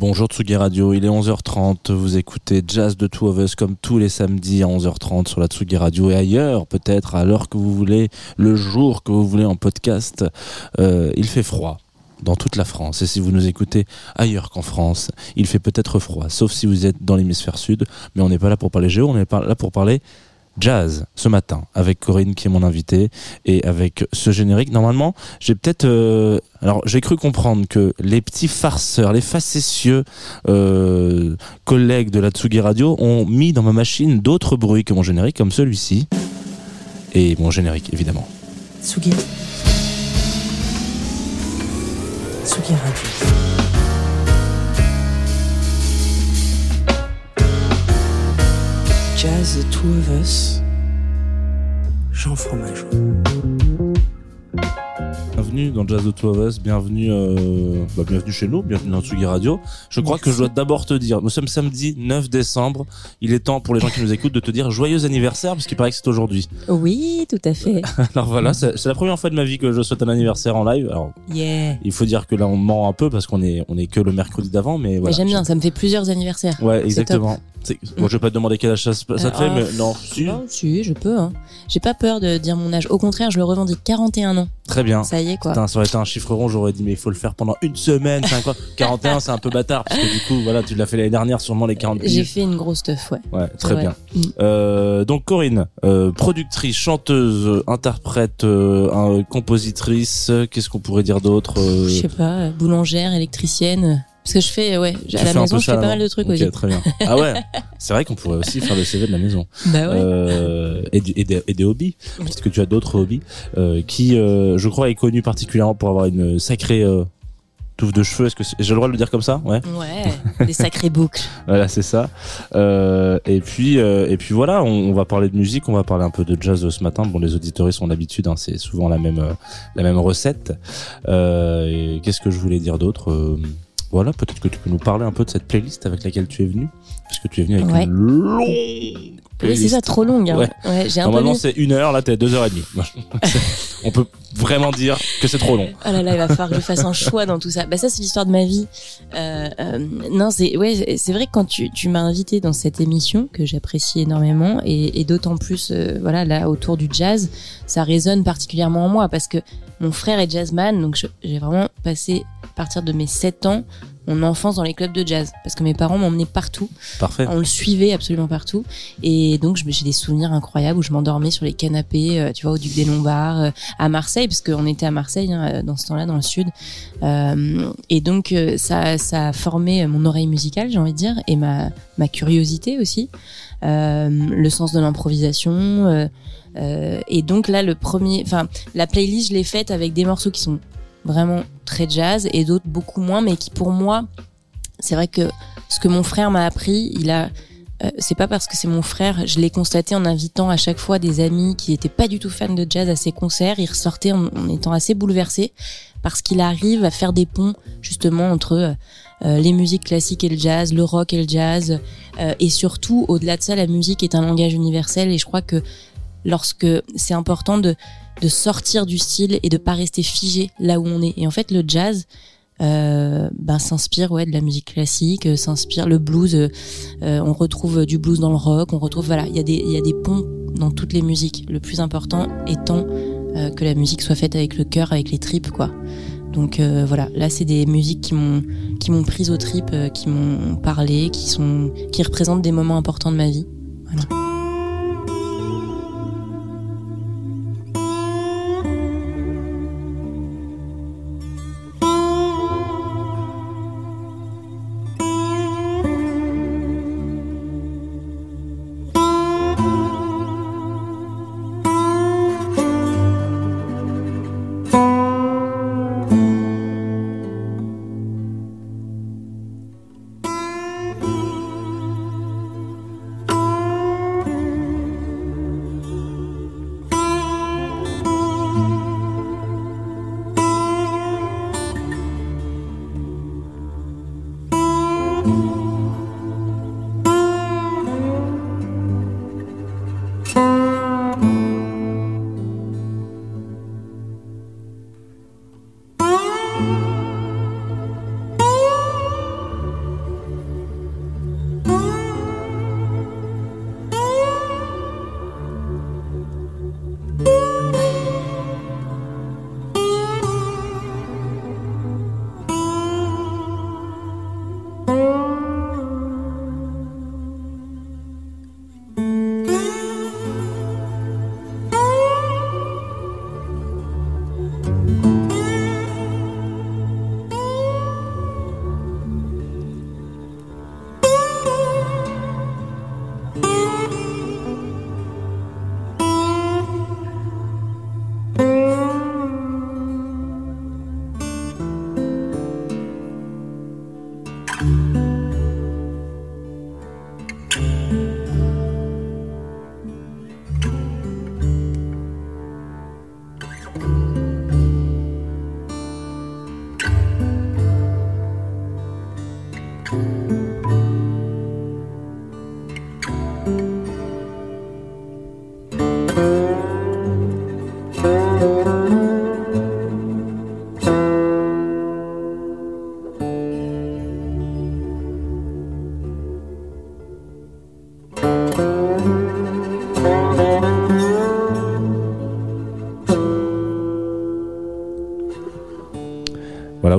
Bonjour Tsugi Radio, il est 11h30, vous écoutez Jazz de Two of Us comme tous les samedis à 11h30 sur la Tsugi Radio et ailleurs peut-être à l'heure que vous voulez, le jour que vous voulez en podcast. Euh, il fait froid dans toute la France et si vous nous écoutez ailleurs qu'en France, il fait peut-être froid, sauf si vous êtes dans l'hémisphère sud, mais on n'est pas là pour parler géo, on est là pour parler jazz ce matin avec Corinne qui est mon invitée et avec ce générique. Normalement, j'ai peut-être euh, alors j'ai cru comprendre que les petits farceurs, les facétieux euh, collègues de la Tsugi Radio ont mis dans ma machine d'autres bruits que mon générique comme celui-ci et mon générique évidemment. Tsugi. Tsugi Radio. Jazz, The Two of Us, Jean Fromageau. Bienvenue dans Jazz The Two of Us, bienvenue, euh, bah, bienvenue chez nous, bienvenue dans Tsugi Radio. Je crois que je dois d'abord te dire, nous sommes samedi 9 décembre, il est temps pour les gens qui nous écoutent de te dire joyeux anniversaire, puisqu'il paraît que c'est aujourd'hui. Oui, tout à fait. Alors voilà, c'est la première fois de ma vie que je souhaite un anniversaire en live. Alors, Yeah. il faut dire que là on ment un peu parce qu'on est, on est que le mercredi d'avant, mais voilà. J'aime bien, ça me fait plusieurs anniversaires. Ouais, exactement. Bon, je vais pas te demander quel âge ça, te fait, mais non, si. Non, si, je peux. Hein. J'ai pas peur de dire mon âge. Au contraire, je le revendique 41 ans. Très bien. Ça y est, quoi. Putain, ça aurait été un chiffre rond, j'aurais dit, mais il faut le faire pendant une semaine, c'est quoi 41, c'est un peu bâtard, parce que du coup, voilà, tu l'as fait l'année dernière, sûrement les 40 J'ai fait une grosse teuf, ouais. Ouais, très bien. Mm. Euh, donc Corinne, euh, productrice, chanteuse, interprète, euh, compositrice, qu'est-ce qu'on pourrait dire d'autre euh, Je sais pas, boulangère, électricienne. Parce que je fais, ouais, tu à la maison, je fais pas mal de trucs aussi. très bien. Ah ouais, c'est vrai qu'on pourrait aussi faire le CV de la maison. Bah ouais. Euh, et, des, et des hobbies, parce que tu as d'autres hobbies, euh, qui, euh, je crois, est connu particulièrement pour avoir une sacrée touffe de cheveux. Est-ce que j'ai le droit de le dire comme ça? Ouais. Ouais, des sacrées boucles. Voilà, c'est ça. Euh, et puis, euh, et puis voilà, on, on va parler de musique, on va parler un peu de jazz ce matin. Bon, les auditeurs ont l'habitude, hein, c'est souvent la même, la même recette. Euh, et Qu'est-ce que je voulais dire d'autre Voilà, peut-être que tu peux nous parler un peu de cette playlist avec laquelle tu es venu, parce que tu es venu avec Ouais. une longue Oui, c'est ça, trop longue. Hein. Ouais. Ouais, j'ai Normalement, c'est une heure, là, t'es à deux heures et demie. on peut vraiment dire que c'est trop long. Oh là là, il va falloir que je fasse un choix dans tout ça. Bah ça, c'est l'histoire de ma vie. Euh, euh, non, c'est ouais, c'est vrai que quand tu, tu m'as invité dans cette émission que j'apprécie énormément et, et d'autant plus, euh, voilà, là autour du jazz, ça résonne particulièrement en moi parce que mon frère est jazzman, donc j'ai vraiment passé à partir de mes 7 ans mon enfance dans les clubs de jazz parce que mes parents m'emmenaient partout. Parfait. On le suivait absolument partout. Et donc, j'ai des souvenirs incroyables où je m'endormais sur les canapés, euh, tu vois, au Duc des Lombards, euh, à Marseille, parce qu'on était à Marseille hein, euh, dans ce temps-là, dans le sud. Euh, et donc, ça, ça a formé mon oreille musicale, j'ai envie de dire, et ma, ma curiosité aussi, euh, le sens de l'improvisation. euh, et donc là, le premier, enfin, la playlist, je l'ai faite avec des morceaux qui sont vraiment très jazz et d'autres beaucoup moins, mais qui pour moi, c'est vrai que ce que mon frère m'a appris, il a euh, c'est pas parce que c'est mon frère, je l'ai constaté en invitant à chaque fois des amis qui étaient pas du tout fans de jazz à ses concerts, ils ressortaient en, étant assez bouleversés parce qu'il arrive à faire des ponts justement entre euh, les musiques classiques et le jazz, le rock et le jazz, euh, et surtout au-delà de ça, la musique est un langage universel. Et je crois que lorsque c'est important de de sortir du style et de pas rester figé là où on est. Et en fait, le jazz euh, ben, s'inspire ouais de la musique classique, euh, s'inspire le blues. euh, on retrouve du blues dans le rock, on retrouve voilà, il y a des y a des ponts dans toutes les musiques. Le plus important étant que la musique soit faite avec le cœur, avec les tripes quoi. Donc voilà, là c'est des musiques qui m'ont qui m'ont prise aux tripes, qui m'ont parlé, qui sont qui représentent des moments importants de ma vie.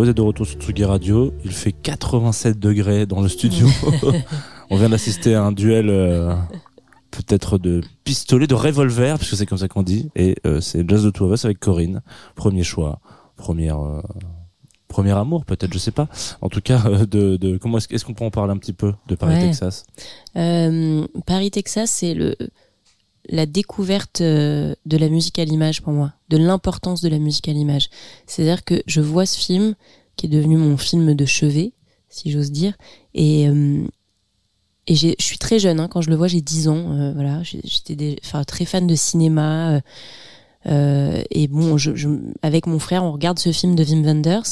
Vous êtes de retour sur Tsugi Radio. Il fait 87 degrés dans le studio. On vient d'assister à un duel euh, peut-être de pistolet, de revolver, puisque c'est comme ça qu'on dit. Et euh, c'est Just the Two of Us avec Corinne. Premier choix, première, euh, premier amour peut-être, je sais pas. En tout cas, de, de comment est-ce, qu'on peut en parler un petit peu de Paris, Ouais. Texas? Paris, Texas, c'est le la découverte euh, de la musique à l'image pour moi, de l'importance de la musique à l'image. C'est-à-dire que je vois ce film qui est devenu mon film de chevet, si j'ose dire, et euh, et je suis très jeune hein, quand je le vois, j'ai 10 ans, euh, voilà, j'étais enfin très fan de cinéma. euh, euh, et bon, je, je- avec mon frère, on regarde ce film de Wim Wenders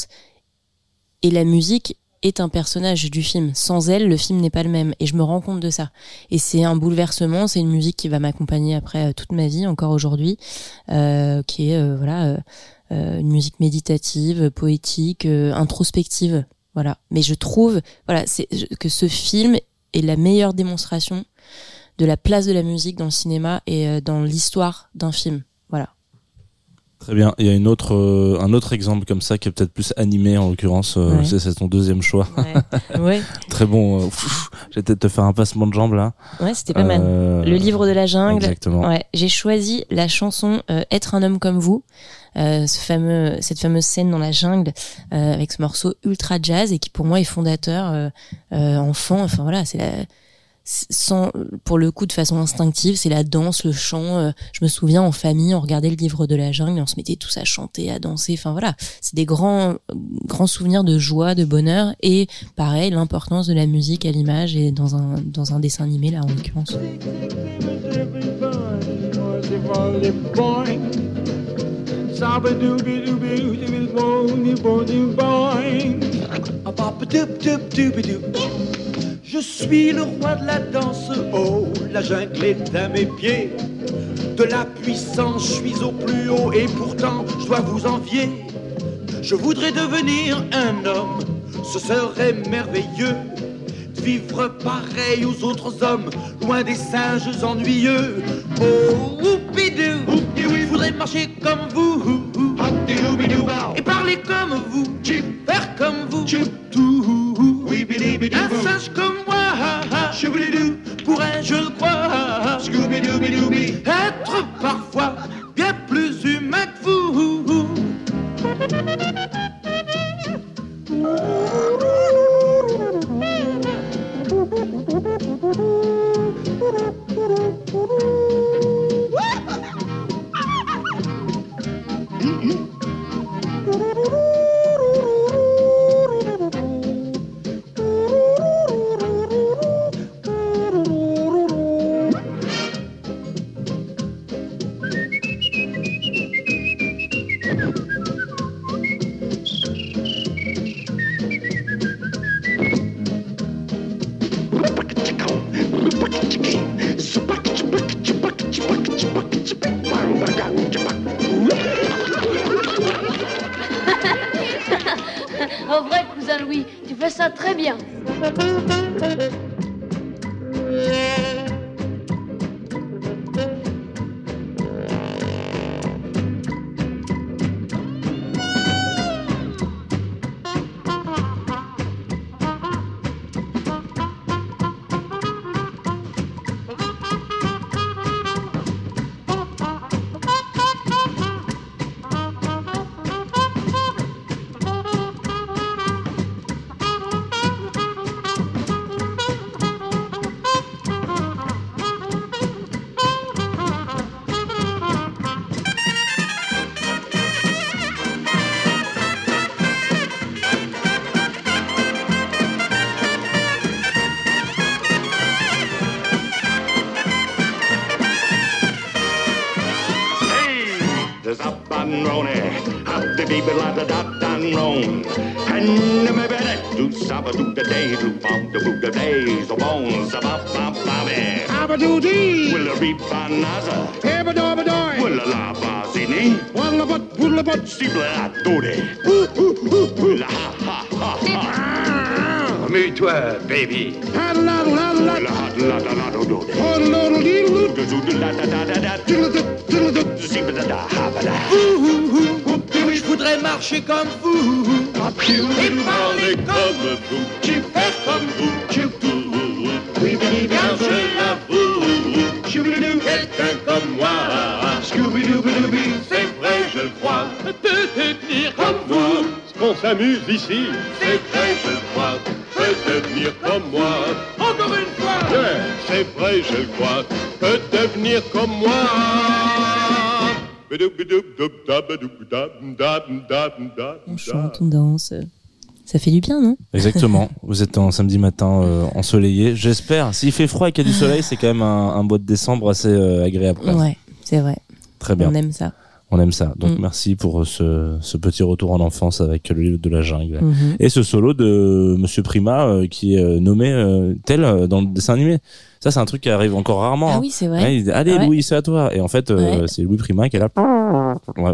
et la musique est un personnage du film. Sans elle, le film n'est pas le même. Et je me rends compte de ça. Et c'est un bouleversement. C'est une musique qui va m'accompagner après euh, toute ma vie, encore aujourd'hui, euh, qui est euh, voilà euh, euh, une musique méditative, poétique, euh, introspective. Voilà. Mais je trouve voilà c'est que ce film est la meilleure démonstration de la place de la musique dans le cinéma et dans l'histoire d'un film. Voilà. Très bien. Il y a une autre, euh, un autre exemple comme ça qui est peut-être plus animé en l'occurrence. euh, Ouais. c'est, ton deuxième choix. Ouais, ouais, Très bon. euh, vais peut-être te faire un passement de jambes là. ouais c'était pas mal. Euh, Le livre de la jungle. Exactement. Ouais, j'ai choisi la chanson euh, Être un homme comme vous, euh, ce fameux, cette fameuse scène dans la jungle euh, avec ce morceau ultra jazz et qui pour moi est fondateur euh, euh, enfant. Enfin voilà, c'est la c'est- sans pour le coup de façon instinctive, c'est la danse, le chant. euh, je me souviens en famille, on regardait le livre de la jungle et on se mettait tous à chanter, à danser. Enfin voilà, c'est des grands grands souvenirs de joie, de bonheur et pareil l'importance de la musique à l'image et dans un dans un dessin animé là en l'occurrence. Je suis le roi de la danse, oh, la jungle est à mes pieds. De la puissance, je suis au plus haut et pourtant je dois vous envier. Je voudrais devenir un homme, ce serait merveilleux. De vivre pareil aux autres hommes, loin des singes ennuyeux. Oh, oupidou, je voudrais marcher comme vous. Et parler comme vous, faire comme vous, tout. Un singe comme moi, pourrais je le croire, the bones, bobby. Will the la bazini? Steeple doody. Will ha ha ha ha. Amuse-toi, baby. Will je voudrais marcher comme vous. Et parler comme vous. Tu fais comme vous. S'amuse ici. C'est vrai, je le crois. Peut devenir comme moi. Encore une fois. Yeah, c'est vrai, je le crois. Peut devenir comme moi. On chante, on danse. Ça fait du bien, non? Exactement. Vous êtes un samedi matin euh, ensoleillé. J'espère. S'il fait froid et qu'il y a du soleil, c'est quand même un, un mois de décembre assez euh, agréable. Ouais, c'est vrai. Très bien. On aime ça. On aime ça. Donc Mm. merci pour ce, ce petit retour en enfance avec le livre de la jungle. Mhm. Et ce solo de Monsieur Prima euh, qui est euh, nommé euh, tel euh, dans le dessin animé. Ça, c'est un truc qui arrive encore rarement. Ah hein. oui, c'est Ouais, vrai. il dit, Allez, Ouais. Louis, c'est à toi. Et en fait, euh, Ouais. c'est Louis Prima qui est là.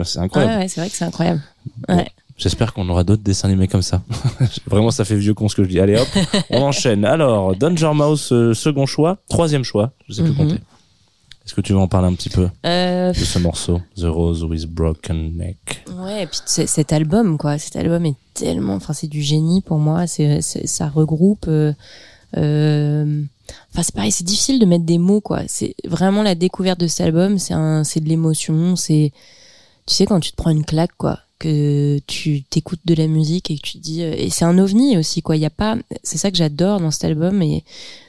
C'est incroyable. c'est vrai que c'est incroyable. Bon. J'espère qu'on aura d'autres dessins animés comme ça. Vraiment, ça fait vieux con ce que je dis. Allez hop, on enchaîne. Alors, Danger Mouse, euh, second choix, troisième choix. Je sais plus Mhm. compter. Est-ce que tu veux en parler un petit peu Euh, de ce morceau, The Rose with Broken Neck? Ouais, et puis cet album, quoi. Cet album est tellement, enfin, c'est du génie pour moi. C'est, ça regroupe. euh, euh, Enfin, c'est pareil, c'est difficile de mettre des mots, quoi. C'est vraiment la découverte de cet album. C'est un, c'est de l'émotion. C'est, tu sais, quand tu te prends une claque, quoi, que tu t'écoutes de la musique et que tu te dis, euh, et c'est un ovni aussi, quoi. Il y a pas, c'est ça que j'adore dans cet album et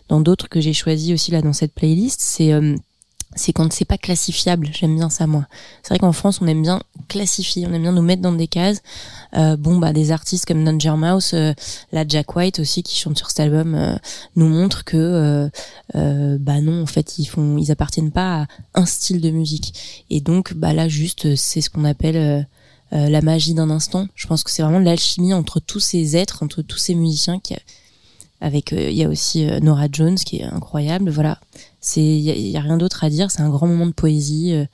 dans d'autres que j'ai choisi aussi là dans cette playlist, c'est euh, c'est quand c'est pas classifiable. J'aime bien ça, moi. C'est vrai qu'en France, on aime bien classifier, on aime bien nous mettre dans des cases. Euh, bon, bah, des artistes comme Danger Mouse, euh, la Jack White aussi, qui chante sur cet album, euh, nous montrent que, euh, bah non, en fait, ils font, ils appartiennent pas à un style de musique. Et donc, bah là, juste, c'est ce qu'on appelle la magie d'un instant. Je pense que c'est vraiment l'alchimie entre tous ces êtres, entre tous ces musiciens qui, avec, il y a aussi Nora Jones qui est incroyable. Voilà, il y, a- rien d'autre à dire. C'est un grand moment de poésie, euh,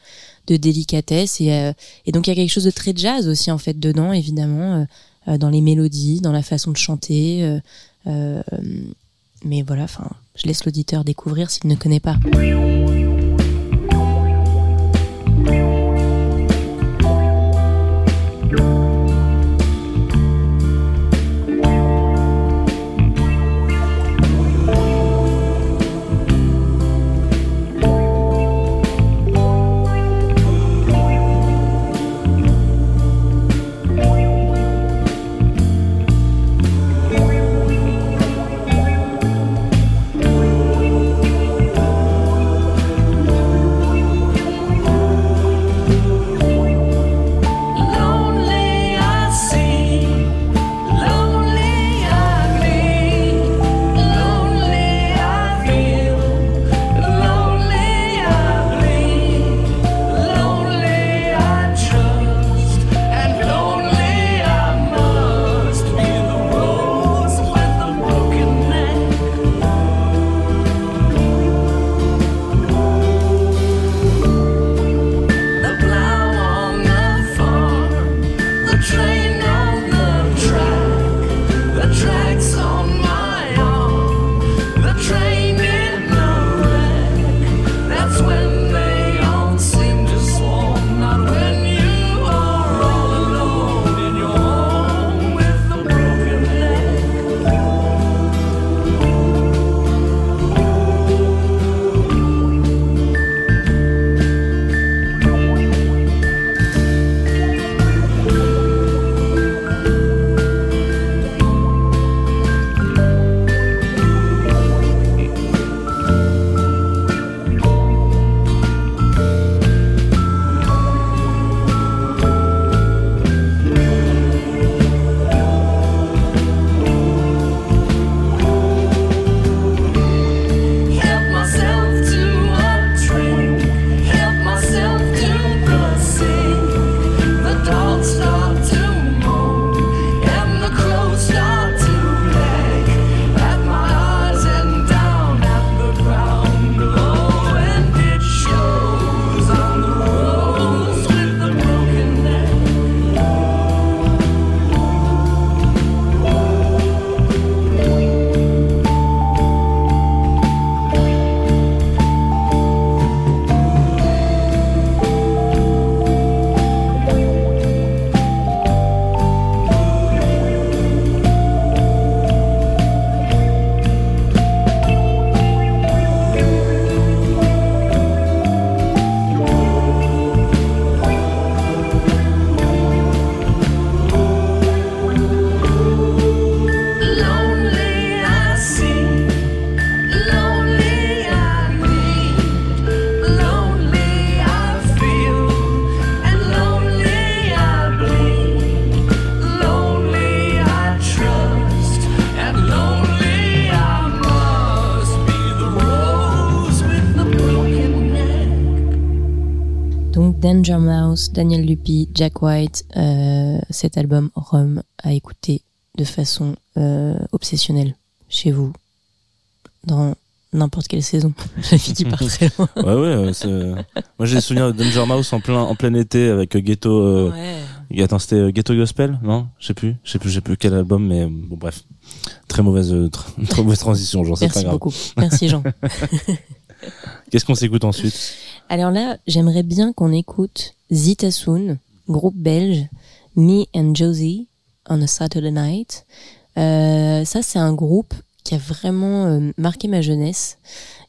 de délicatesse et, euh, et donc il y a quelque chose de très jazz aussi en fait dedans, évidemment, euh, dans les mélodies, dans la façon de chanter. mais voilà, enfin, je laisse l'auditeur découvrir s'il ne connaît pas. Daniel Lupi, Jack White, euh, cet album Rome à écouter de façon euh, obsessionnelle chez vous dans n'importe quelle saison. La qui part très loin. Ouais, ouais. euh, c'est- Moi, j'ai le souvenir de Danger Mouse en plein, en plein été avec euh, Ghetto. euh, Ouais. Attends, c'était euh, Ghetto Gospel, non? Je sais plus. Je sais plus, je sais plus quel album, mais euh, bon, bref. Très mauvaise, euh, tr- très mauvaise transition, genre, c'est pas Merci beaucoup. Merci Jean. Qu'est-ce qu'on s'écoute ensuite? Alors là, j'aimerais bien qu'on écoute Zita Soon, groupe belge, Me and Josie on a Saturday Night. Euh, ça, c'est un groupe qui a vraiment euh, marqué ma jeunesse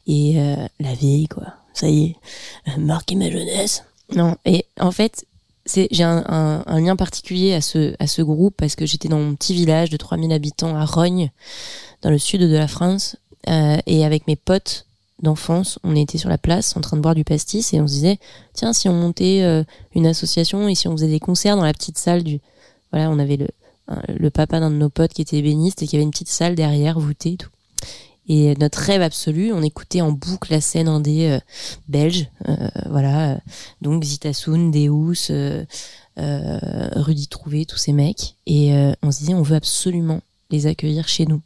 et euh, la vieille, quoi. Ça y est, marqué ma jeunesse. Non, et en fait, j'ai un, lien particulier à ce à ce groupe parce que j'étais dans mon petit village de 3000 habitants à Rognes, dans le sud de la France, et avec mes potes d'enfance, on était sur la place en train de boire du pastis et on se disait tiens si on montait euh, une association et si on faisait des concerts dans la petite salle du voilà on avait le le papa d'un de nos potes qui était ébéniste et qui avait une petite salle derrière voûtée et tout. Et notre rêve absolu on écoutait en boucle la scène indé euh, belge euh, voilà euh, donc Zitasoun, Deus euh, euh, Rudy Trouvé tous ces mecs. Et euh, on se disait on veut absolument les accueillir chez nous.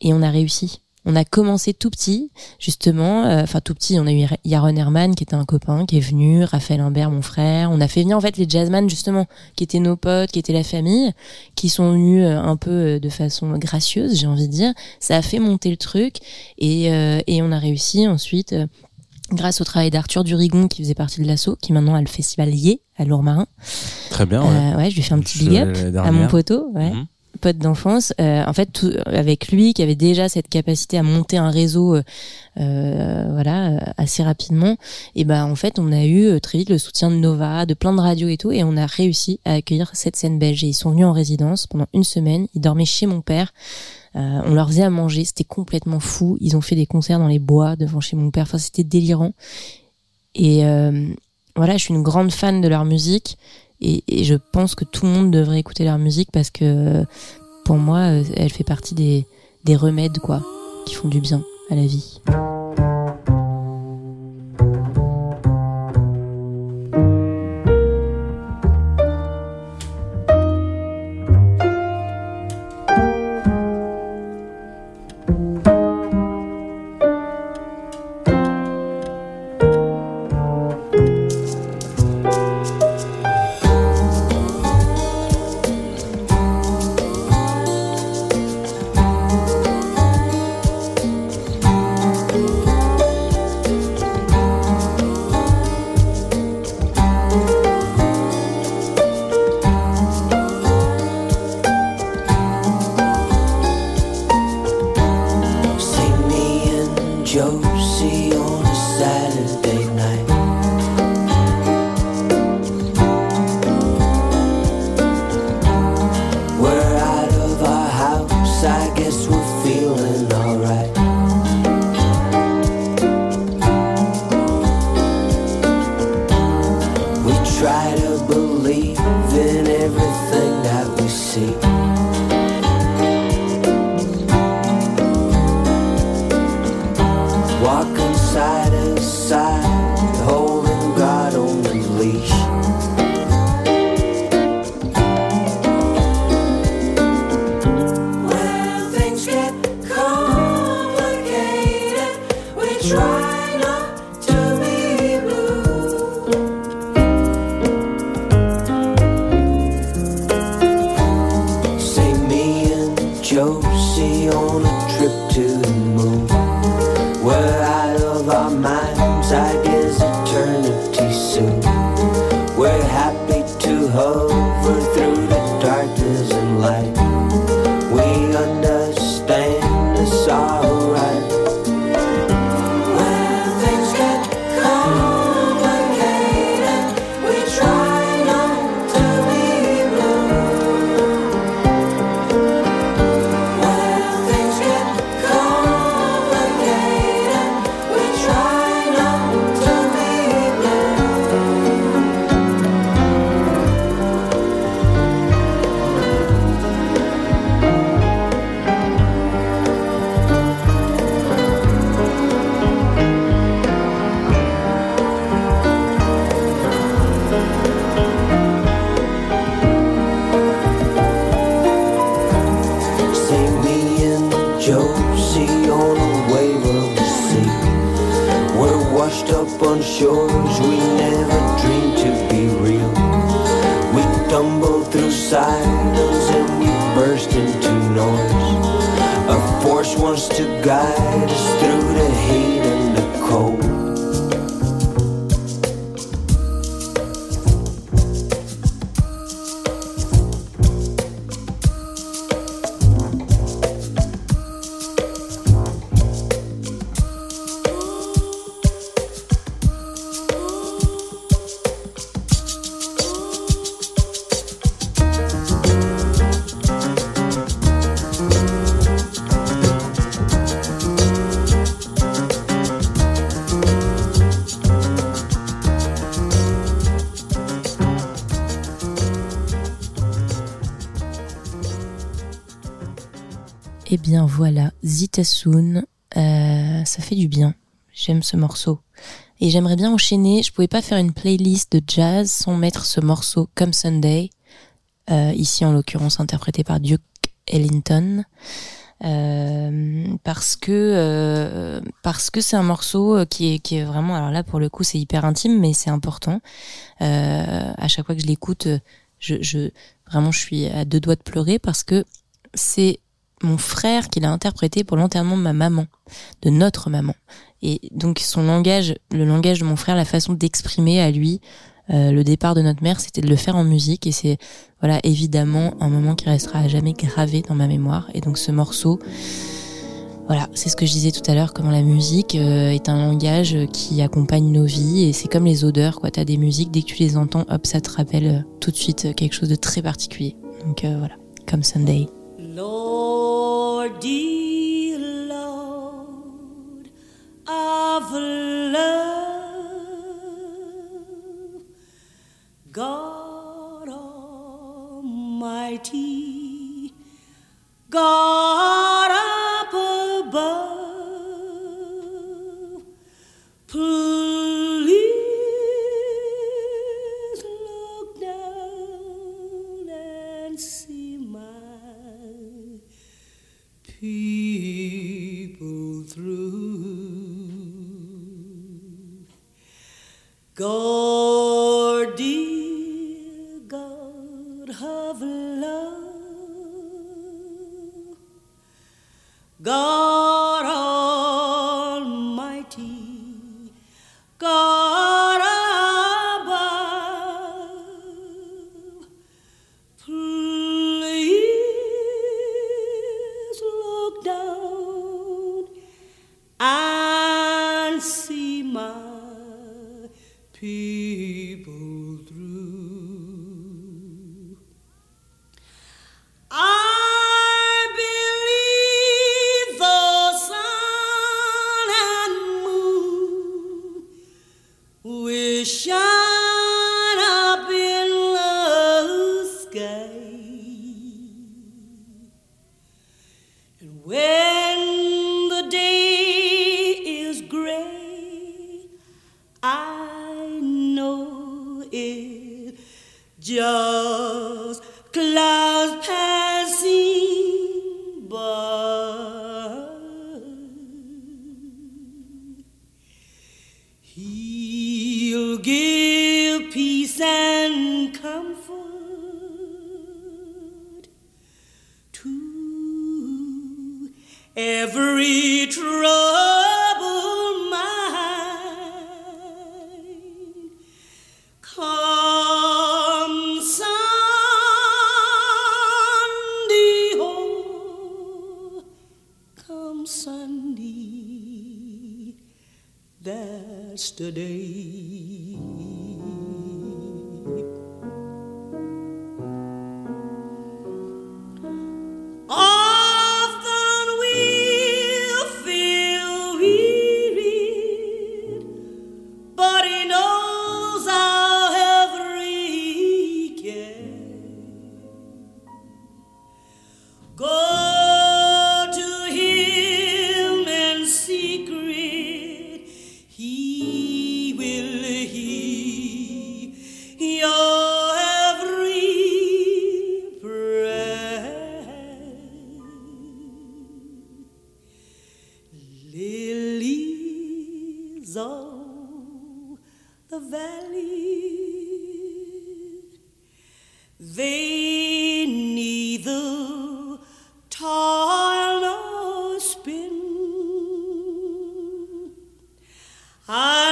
Et on a réussi on a commencé tout petit, justement, euh, enfin tout petit, on a eu Yaron Herman qui était un copain qui est venu, Raphaël Imbert mon frère, on a fait venir en fait les jazzman justement qui étaient nos potes, qui étaient la famille, qui sont venus euh, un peu euh, de façon gracieuse, j'ai envie de dire. Ça a fait monter le truc et, euh, et on a réussi ensuite euh, grâce au travail d'Arthur Durigon qui faisait partie de l'assaut, qui maintenant a le festival Yé à Lourmarin. Très bien, ouais. Ouais, je lui fais un petit big up à mon poteau, ouais Mhm. Pote d'enfance, euh, en fait, avec lui, qui avait déjà cette capacité à monter un réseau, euh, euh, voilà, euh, assez rapidement, et ben en fait, on a eu très vite le soutien de Nova, de plein de radios et tout, et on a réussi à accueillir cette scène belge. Et ils sont venus en résidence pendant une semaine. Ils dormaient chez mon père. Euh, on leur faisait à manger, c'était complètement fou. Ils ont fait des concerts dans les bois devant chez mon père. Enfin, c'était délirant. Et euh, voilà, je suis une grande fan de leur musique. Et, je pense que tout le monde devrait écouter leur musique parce que pour moi, euh, elle fait partie des, des remèdes, quoi, qui font du bien à la vie. I guess Zitasun, euh, ça fait du bien. J'aime ce morceau. Et j'aimerais bien enchaîner, je pouvais pas faire une playlist de jazz sans mettre ce morceau comme Sunday, euh, ici en l'occurrence interprété par Duke Ellington. Euh, parce que parce que c'est un morceau qui est vraiment alors là pour le coup c'est hyper intime mais c'est important à chaque fois que je l'écoute je, je vraiment je suis à deux doigts de pleurer parce que c'est mon frère qui l'a interprété pour l'enterrement de ma maman, de notre maman. Et donc son langage, le langage de mon frère, la façon d'exprimer à lui euh, le départ de notre mère, c'était de le faire en musique. Et c'est voilà évidemment un moment qui restera à jamais gravé dans ma mémoire. Et donc ce morceau, voilà, c'est ce que je disais tout à l'heure, comment la musique euh, est un langage qui accompagne nos vies. Et c'est comme les odeurs, quoi. T'as des musiques, dès que tu les entends, hop, ça te rappelle euh, tout de suite quelque chose de très particulier. Donc voilà, comme Sunday. Lord, dear Lord of love, God Almighty, God up above, please God, dear God of love, God of the valley. They neither nor spin, and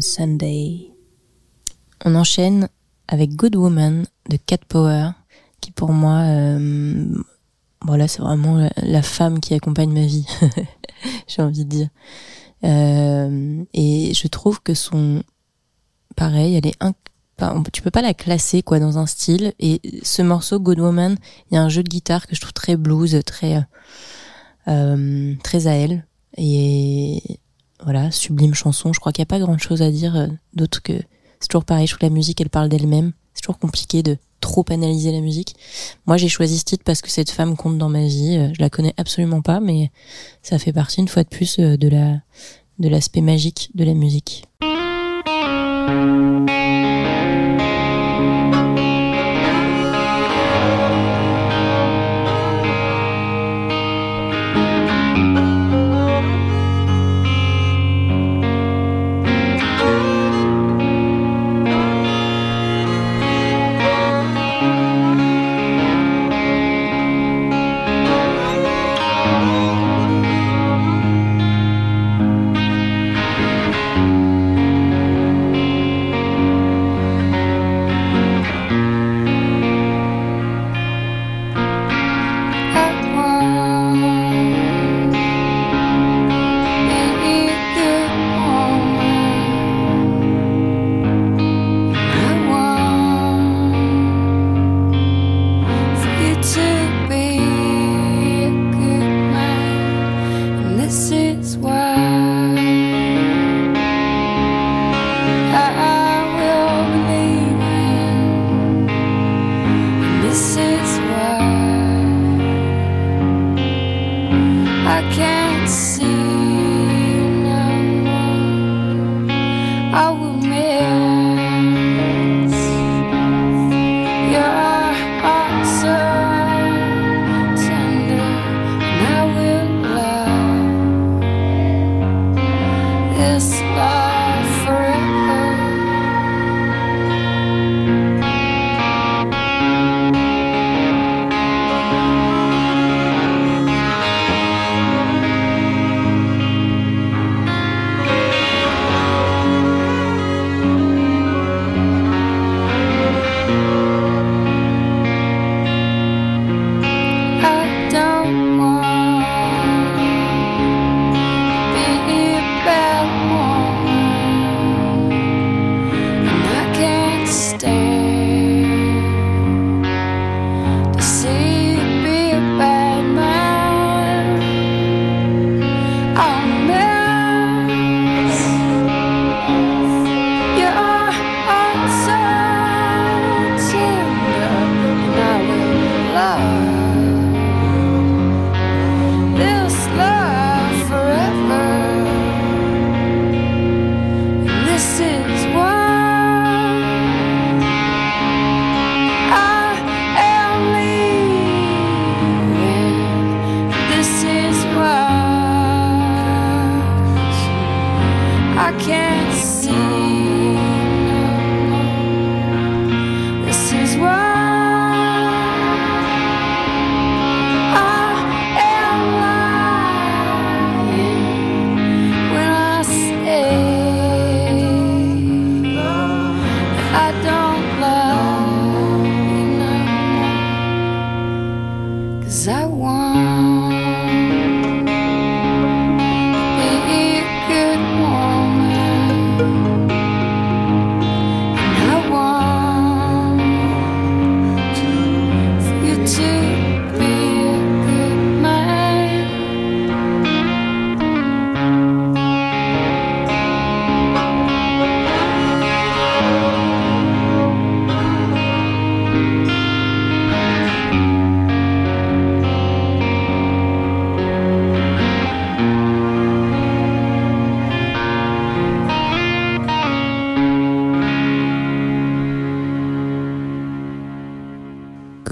Sunday. On enchaîne avec Good Woman de Cat Power, qui pour moi, euh, voilà, c'est vraiment la, femme qui accompagne ma vie, j'ai envie de dire. Euh, et je trouve que son, pareil, elle est tu peux pas la classer quoi dans un style. Et ce morceau Good Woman, il y a un jeu de guitare que je trouve très blues, très euh, très à elle. Et voilà, sublime chanson. Je crois qu'il n'y a pas grand chose à dire euh, d'autre que c'est toujours pareil. Je trouve que la musique, elle parle d'elle-même. C'est toujours compliqué de trop analyser la musique. Moi, j'ai choisi ce titre parce que cette femme compte dans ma vie. Euh, Je la connais absolument pas, mais ça fait partie une fois de plus euh, de de l'aspect magique de la musique.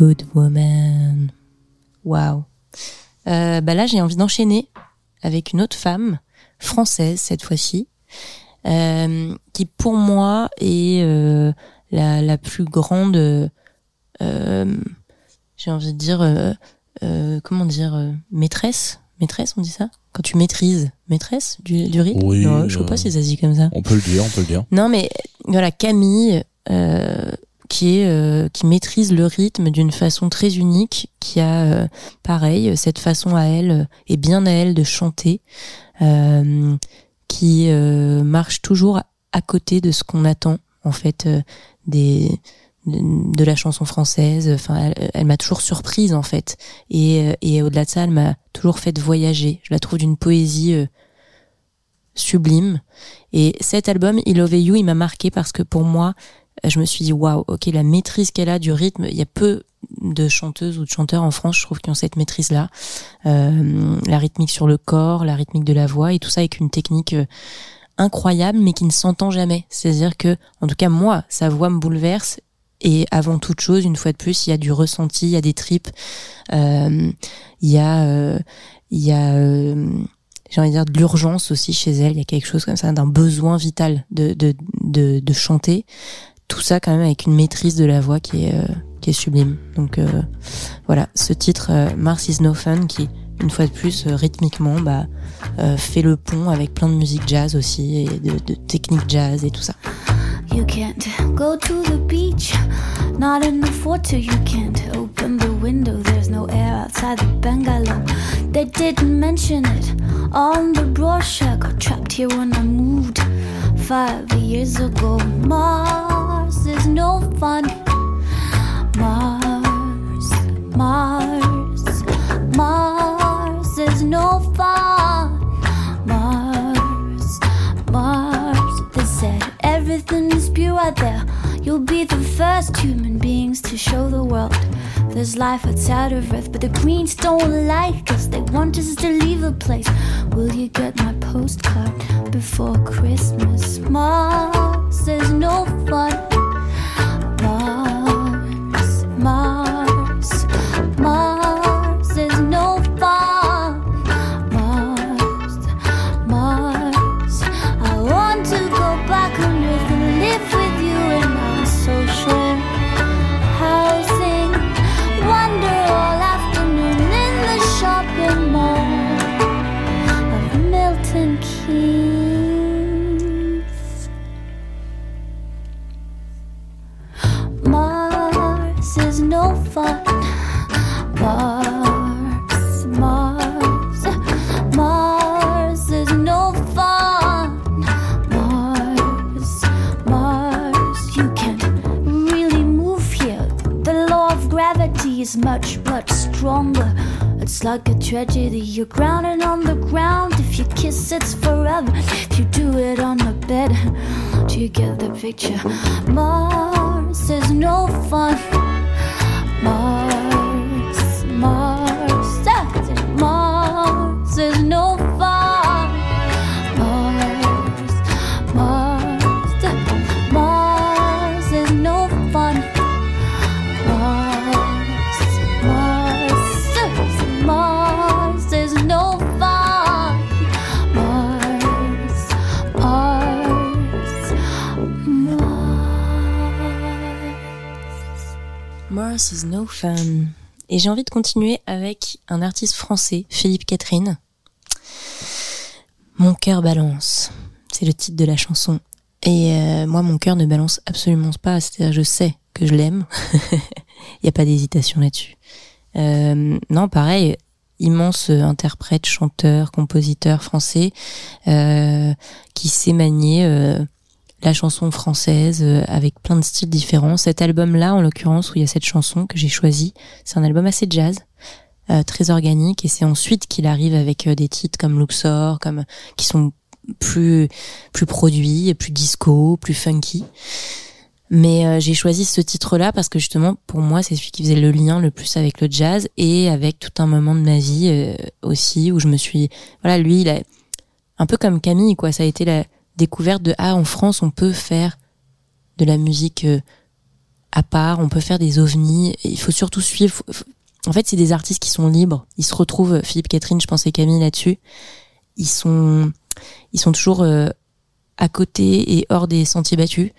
Good woman. Waouh. Bah là, j'ai envie d'enchaîner avec une autre femme française cette fois-ci, euh, qui pour moi est euh, la, la plus grande. euh, j'ai envie de dire, comment dire, maîtresse. Maîtresse, on dit ça? Quand tu maîtrises, maîtresse du, du rythme Oui, Non, Je sais pas si ça se dit comme ça. On peut le dire, on peut le dire. Non, mais voilà, Camille, qui est euh, qui maîtrise le rythme d'une façon très unique, qui a euh, pareil cette façon à elle euh, et bien à elle de chanter, euh, qui euh, marche toujours à côté de ce qu'on attend en fait euh, des de la chanson française. Enfin, elle, m'a toujours surprise en fait, et et au-delà de ça, elle m'a toujours fait voyager. Je la trouve d'une poésie sublime. Et cet album, I Love You, il m'a marqué parce que pour moi, je me suis dit waouh, ok, la maîtrise qu'elle a du rythme, il y a peu de chanteuses ou de chanteurs en France, je trouve, qui ont cette maîtrise-là. Euh, la rythmique sur le corps, la rythmique de la voix et tout ça avec une technique euh, incroyable, mais qui ne s'entend jamais. C'est-à-dire que, en tout cas, moi, sa voix me bouleverse. Et avant toute chose, une fois de plus, il y a du ressenti, il y a des tripes, euh, il y a, euh, il y a, euh, j'ai envie de dire de l'urgence aussi chez elle. Il y a quelque chose comme ça, d'un besoin vital de, de, de, de chanter. Tout ça quand même avec une maîtrise de la voix qui est, euh, qui est sublime. Donc euh, voilà, ce titre euh, Mars is no fun qui, une fois de plus, euh, rythmiquement, bah, euh, fait le pont avec plein de musique jazz aussi et de, de technique jazz et tout ça. You can't go to the beach, not in the photo. You can't open the window, there's no air outside the bungalow. They didn't mention it on the brochure. Got trapped here when I moved five years ago. Mars is no fun. Mars, Mars, Mars is no fun. Mars, Mars. They said everything is pure out there. You'll be the first human beings to show the world. There's life outside of Earth, but the Greens don't like us. They want us to leave the place. Will you get my postcard before Christmas? Mars is no fun. J'ai envie de continuer avec un artiste français, Philippe Catherine. Mon cœur balance. C'est le titre de la chanson. Et euh, moi, mon cœur ne balance absolument pas. C'est-à-dire, je sais que je l'aime. Il n'y a pas d'hésitation là-dessus. Euh, non, pareil, immense interprète, chanteur, compositeur français euh, qui sait manier euh, la chanson française euh, avec plein de styles différents. Cet album-là, en l'occurrence, où il y a cette chanson que j'ai choisie, c'est un album assez jazz, euh, très organique, et c'est ensuite qu'il arrive avec euh, des titres comme Luxor, comme qui sont plus plus produits, plus disco, plus funky. Mais euh, j'ai choisi ce titre-là parce que justement, pour moi, c'est celui qui faisait le lien le plus avec le jazz et avec tout un moment de ma vie euh, aussi où je me suis, voilà, lui, il a un peu comme Camille, quoi. Ça a été la découverte de ah, en France, on peut faire de la musique euh, à part, on peut faire des ovnis. Il faut surtout suivre. En fait, c'est des artistes qui sont libres. Ils se retrouvent, Philippe Catherine, je pensais Camille là-dessus. Ils sont, ils sont toujours euh, à côté et hors des sentiers battus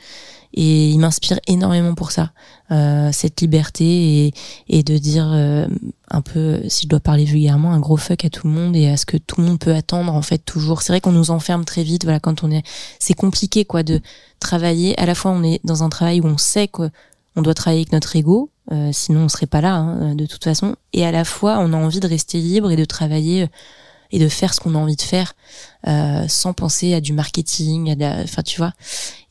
et il m'inspire énormément pour ça euh, cette liberté et, et de dire euh, un peu si je dois parler vulgairement un gros fuck à tout le monde et à ce que tout le monde peut attendre en fait toujours. C'est vrai qu'on nous enferme très vite voilà quand on est c'est compliqué quoi de travailler. À la fois on est dans un travail où on sait qu'on doit travailler avec notre ego euh, sinon on serait pas là hein, de toute façon. Et à la fois on a envie de rester libre et de travailler et de faire ce qu'on a envie de faire euh, sans penser à du marketing enfin tu vois.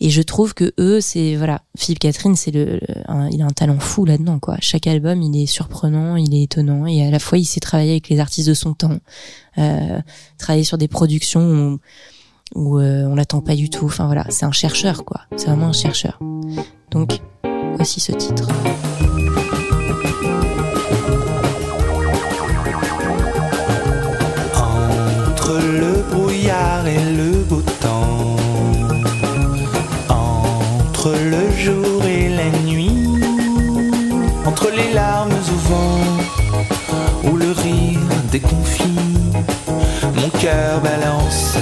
Et je trouve que eux c'est voilà Philippe Catherine c'est le, il a un talent fou là-dedans quoi. Chaque album il est surprenant il est étonnant et à la fois il sait travailler avec les artistes de son temps euh, travailler sur des productions où, où euh, on l'attend pas du tout. Enfin voilà c'est un chercheur quoi. C'est vraiment un chercheur. Donc voici ce titre et le beau temps, entre le jour et la nuit, entre les larmes au vent ou le rire déconfit, mon cœur balance.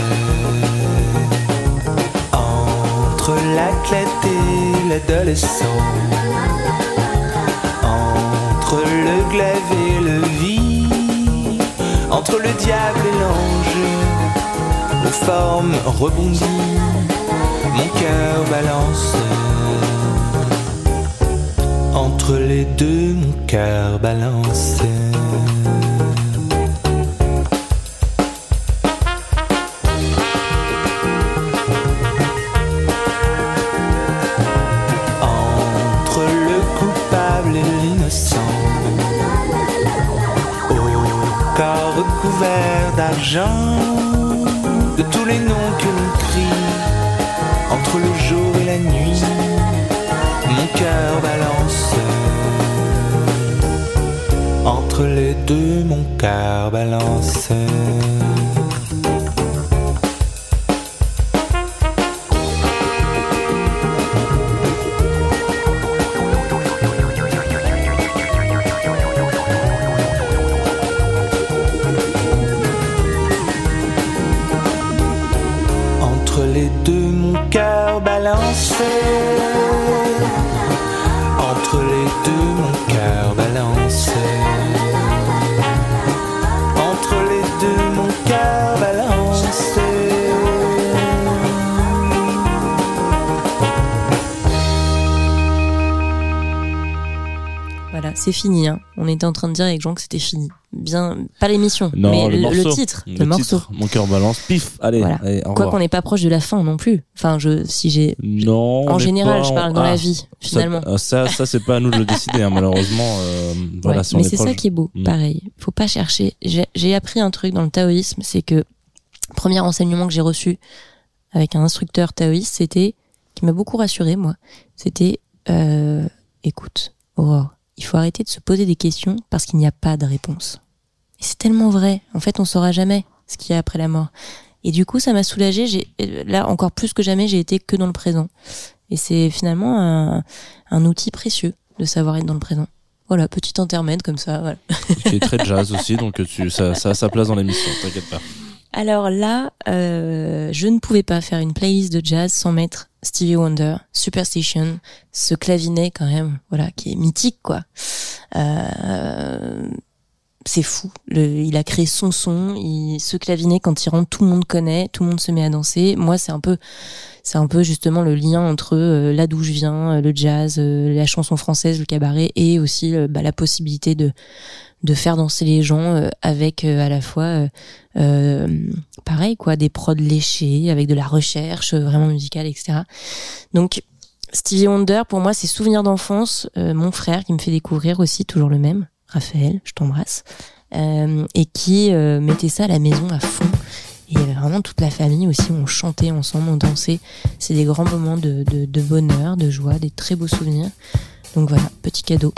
Entre l'athlète et l'adolescent, entre le glaive et le vide entre le diable et l'ange, nos formes rebondissent, mon cœur balance. Entre les deux, mon cœur balance. Entre le coupable et l'innocent au corps recouvert d'argent, que entre le jour et la nuit, mon cœur balance. Entre les deux, mon cœur balance. C'est fini hein. on était en train de dire avec Jean que c'était fini bien pas l'émission mais le, le, morceau. le titre Le le, morceau titre, Mon cœur balance. Pif, allez, Voilà. allez, au quoi qu'on n'est pas proche de la fin non plus enfin je si j'ai Non. on en général pas je parle dans Ah, la vie ça- finalement ah, Ça, ça, c'est pas à nous de le décider, hein, malheureusement. euh, voilà, Ouais, si on mais est c'est ça qui est beau, Mm. pareil. Faut pas chercher. J'ai j'ai appris un truc dans le taoïsme, c'est que premier enseignement que j'ai reçu avec un instructeur taoïste, c'était qui m'a beaucoup rassuré moi. C'était euh, écoute, Aurore, il faut arrêter de se poser des questions parce qu'il n'y a pas de réponse. Et c'est tellement vrai. En fait, on saura jamais ce qu'il y a après la mort. Et du coup, ça m'a soulagée. J'ai là encore plus que jamais, j'ai été que dans le présent. Et c'est finalement un, outil précieux de savoir être dans le présent. Voilà, petit intermède comme ça. Qui est très jazz aussi, donc tu, ça, ça a sa place dans l'émission, t'inquiète pas. Alors là, euh, je ne pouvais pas faire une playlist de jazz sans mettre Stevie Wonder, Superstition, ce clavinet quand même, voilà, qui est mythique quoi. Euh, c'est fou. Il a créé son son. Ce clavinet, quand il rentre, tout le monde connaît, tout le monde se met à danser. Moi, c'est un peu, c'est un peu justement le lien entre euh, là d'où je viens, euh, le jazz, euh, la chanson française, le cabaret, et aussi bah, la possibilité de faire danser les gens avec à la fois pareil quoi des prods léchés avec de la recherche vraiment musicale etc donc Stevie Wonder pour moi c'est souvenir d'enfance mon frère qui me fait découvrir aussi toujours le même Raphaël je t'embrasse et qui mettait ça à la maison à fond et vraiment toute la famille aussi on chantait ensemble on dansait. C'est des grands moments de, de, de bonheur de joie des très beaux souvenirs. Donc voilà petit cadeau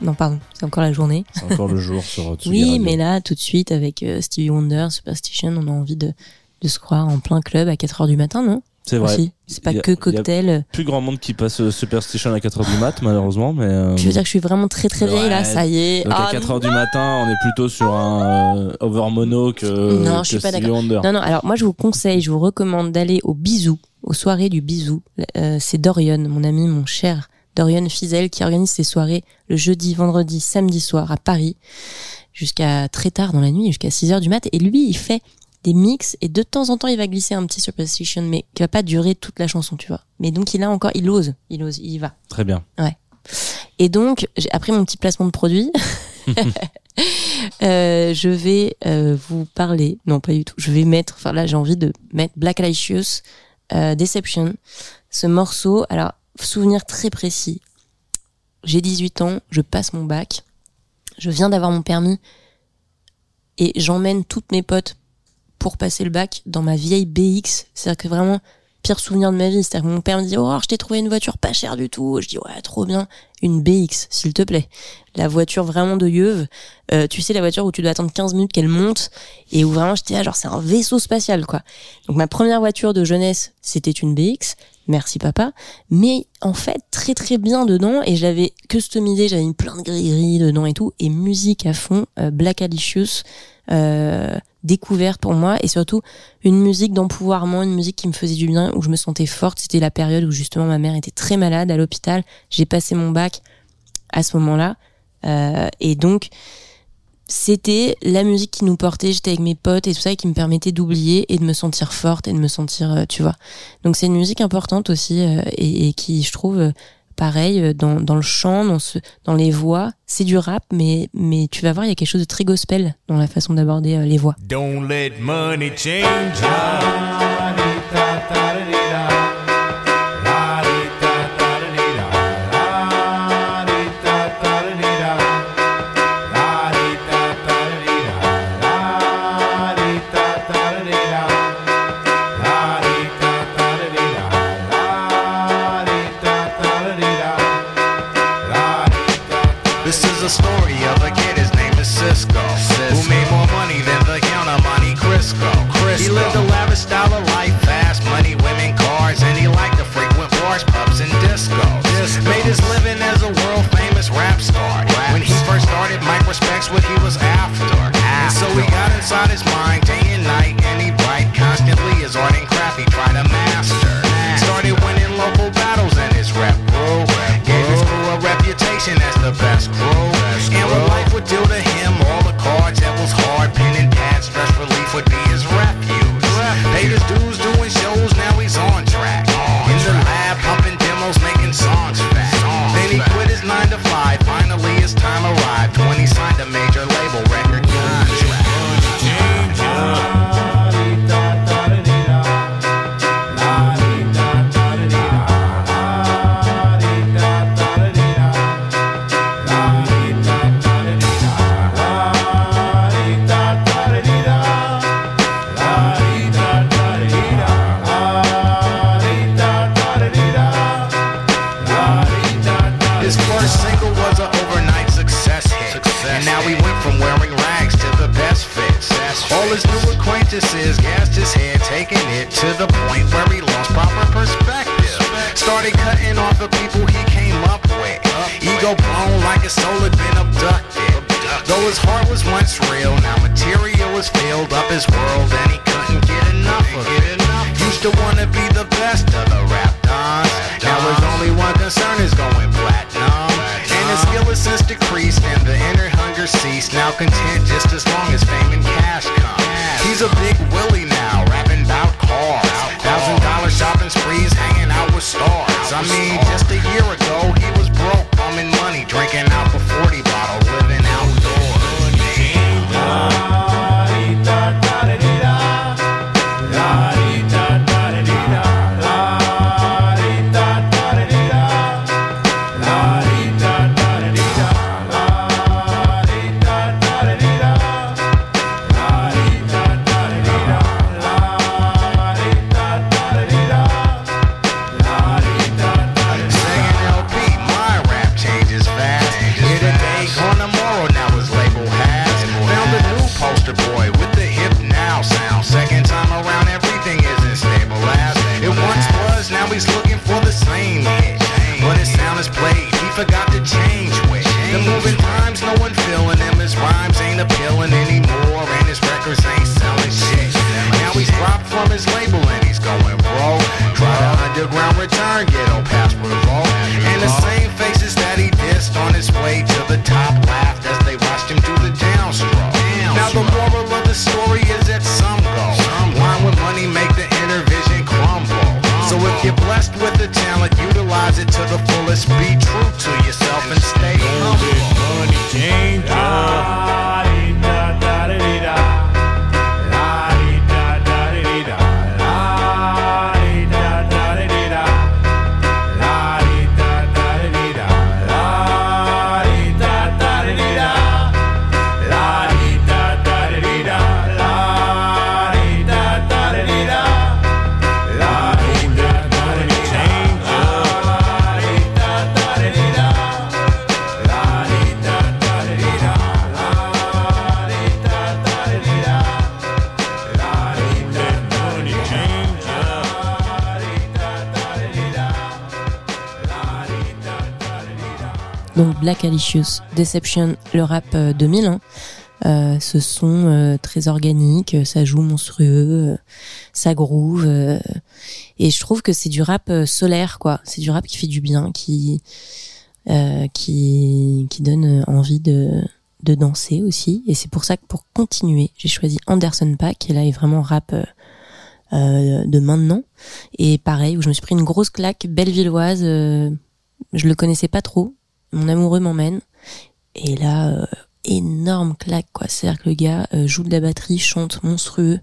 non pardon c'est encore la journée C'est encore le jour sur Tsugi Oui, Radio. mais là, tout de suite, avec euh, Stevie Wonder, Superstition, on a envie de, de se croire en plein club à 4 heures du matin, non? C'est vrai. C'est pas Il y a- que il y a cocktail. Plus grand monde qui passe euh, Superstition à 4h du mat, malheureusement, mais. euh, Tu veux dire que je suis vraiment très très vieille là, ça y est. Donc Ah, à 4h du matin, on est plutôt sur un euh, over mono que, Non, que je suis pas Stevie. Wonder. Non, non, alors moi je vous conseille, je vous recommande d'aller au bisou, aux soirées du bisou. Euh, c'est Dorian, mon ami, mon cher Dorian Fizel, qui organise ses soirées le jeudi, vendredi, samedi soir à Paris, jusqu'à très tard dans la nuit, jusqu'à 6 heures du mat. Et lui, il fait des mix et de temps en temps il va glisser un petit Superstition, mais qui va pas durer toute la chanson, tu vois. Mais donc il a encore, il ose, il ose, il y va. Très bien. Ouais. Et donc, après mon petit placement de produit, euh, je vais euh, vous parler. Non, pas du tout. Je vais mettre. Enfin là, j'ai envie de mettre Black Righteous euh, Deception. Ce morceau. Alors, souvenir très précis. J'ai 18 ans. Je passe mon bac. Je viens d'avoir mon permis et j'emmène toutes mes potes pour passer le bac dans ma vieille BX. C'est-à-dire que vraiment pire souvenir de ma vie. C'est-à-dire que mon père me dit, oh, je t'ai trouvé une voiture pas chère du tout. Je dis, ouais, trop bien. Une BX, s'il te plaît. La voiture vraiment de yeuve. Euh, tu sais, la voiture où tu dois attendre 15 minutes qu'elle monte et où vraiment j'étais là, genre, c'est un vaisseau spatial, quoi. Donc, ma première voiture de jeunesse, c'était une BX. Merci papa. Mais en fait, très très bien dedans et j'avais customisé, j'avais mis plein de gris-gris dedans et tout et musique à fond, euh, Black Alicious, euh, découverte pour moi et surtout une musique d'empouvoirment, une musique qui me faisait du bien, où je me sentais forte. C'était la période où justement ma mère était très malade à l'hôpital. J'ai passé mon bac à ce moment-là Euh, et donc c'était la musique qui nous portait. J'étais avec mes potes et tout ça et qui me permettait d'oublier et de me sentir forte et de me sentir, euh, tu vois. Donc c'est une musique importante aussi euh, et, qui, je trouve, euh, pareil dans, dans le chant, dans, ce, dans les voix. C'est du rap, mais, mais tu vas voir, il y a quelque chose de très gospel dans la façon d'aborder les voix. Don't let money change content just as long as fame and cash come. He's a big Willie now, rapping about cars. Thousand dollar shopping sprees, hanging out with stars. I mean, Donc Black Alicious, Deception, le rap euh, 2000. hein. Euh, ce son euh, très organique, euh, ça joue monstrueux, euh, ça groove. euh, et je trouve que c'est du rap euh, solaire, quoi. C'est du rap qui fait du bien, qui euh, qui qui donne envie de de danser aussi. Et c'est pour ça que pour continuer, j'ai choisi Anderson Paak, qui là est vraiment rap euh, euh, de maintenant. Et pareil, où je me suis pris une grosse claque bellevilloise. euh, je le connaissais pas trop. Mon amoureux m'emmène. Et là, euh, énorme claque, quoi. C'est-à-dire que le gars euh, joue de la batterie, chante monstrueux,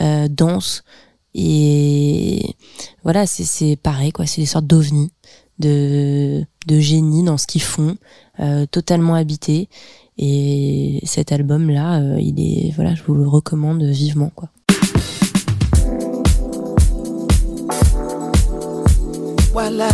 euh, danse. Et voilà, c'est, pareil, quoi. C'est des sortes d'ovnis, de, de génie dans ce qu'ils font, totalement habités. Et cet album-là, il est, voilà, je vous le recommande vivement, quoi. Voila.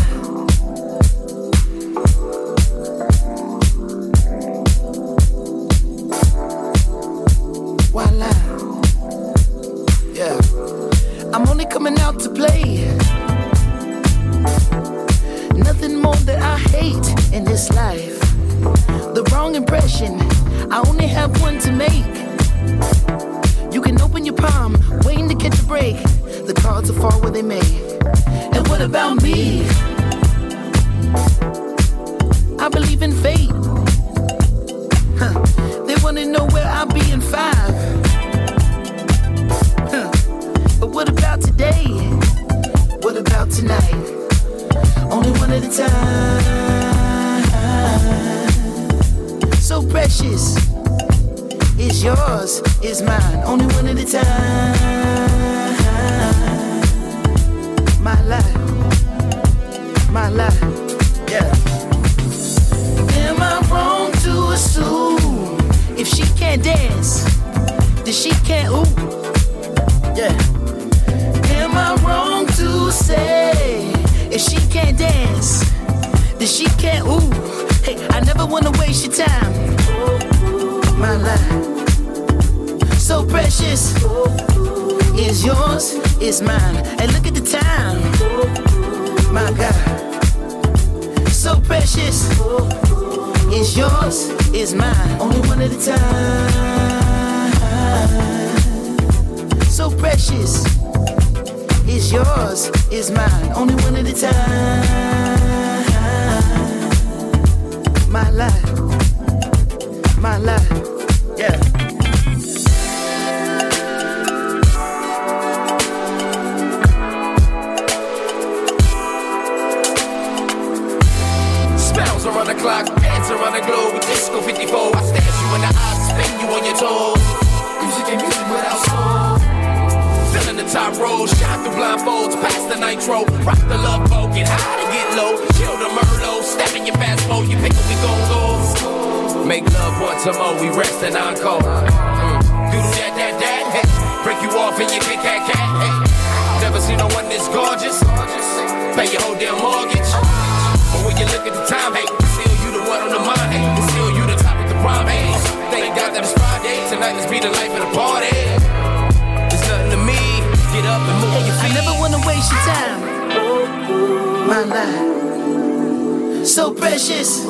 I'm coming out to play. Nothing more that I hate in this life. The wrong impression, I only have one to make. You can open your palm, waiting to catch a break. The cards will fall where they may. And what about me? I believe in fate. Huh. They wanna know where I'll be in five. But what about today? What about tonight? Only one at a time. So precious. Is yours, is mine. Only one at a time. My life. My life. Yeah. Am I wrong to assume if she can't dance, then she can't ooh? Yeah. Am I wrong to say if she can't dance, then she can't ooh? Hey, I never wanna waste your time. My life, so precious, is yours, is mine. And look at the time, my God, so precious, is yours, is mine. Only one at a time, so precious is yours, is mine. Only one at a time. My life, my life, Make love once a more, we rest and encore. Mm. Do that, that, that, hey. Break you off and you kick that cat, hey. Never seen no one this gorgeous. Pay your whole damn mortgage. But when you look at the time, hey, still you the one on the mind, hey. Still you the top of the prime, hey. Thank God that it's Friday. Tonight, let's be the life of the party. It's nothing to me. Get up and move your I never wanna waste your time. my life. So precious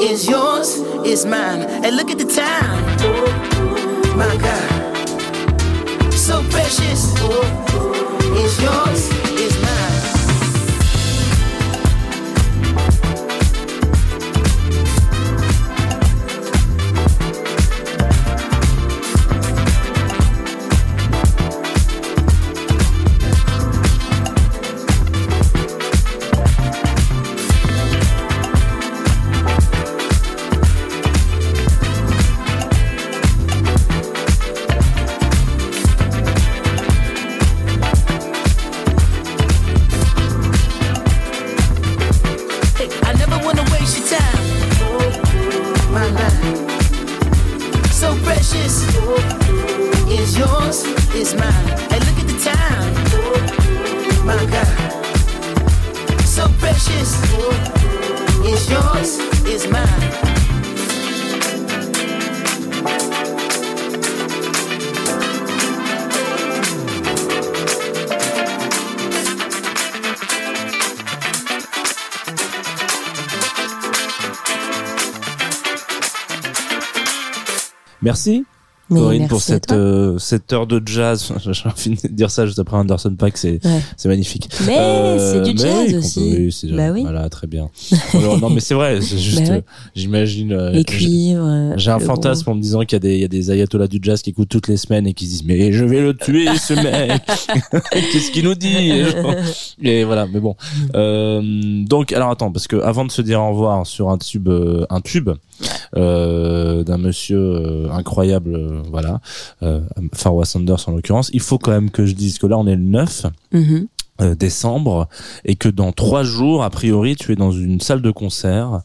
is yours, is mine. And look at the time, my God. So precious is yours, My life. So precious is yours, is mine. Hey, look at the time. My God. So precious is yours, is mine. Merci. Mais Corinne merci pour cette, euh, cette heure de jazz. J'ai envie de dire ça juste après Anderson Paak, c'est Ouais. c'est magnifique. Mais c'est du jazz aussi. oui, c'est- Bah oui. Voilà, très bien. Alors, non, mais c'est vrai, c'est juste, Bah ouais. euh, j'imagine. euh, Les j'ai- cuivres. euh, J'ai un fantasme en me disant qu'il y a des, il y a des ayatollahs du jazz qui écoutent toutes les semaines et qui se disent mais je vais le tuer ce mec. Qu'est-ce qu'il nous dit et, genre, et voilà, mais bon. Euh, donc alors attends parce que avant de se dire au revoir sur un tube, euh, un tube euh, d'un monsieur euh, incroyable, euh, voilà, euh, Farwa Sanders en l'occurrence, il faut quand même que je dise que là on est le 9 Mhm. euh, décembre et que dans trois jours, a priori, tu es dans une salle de concert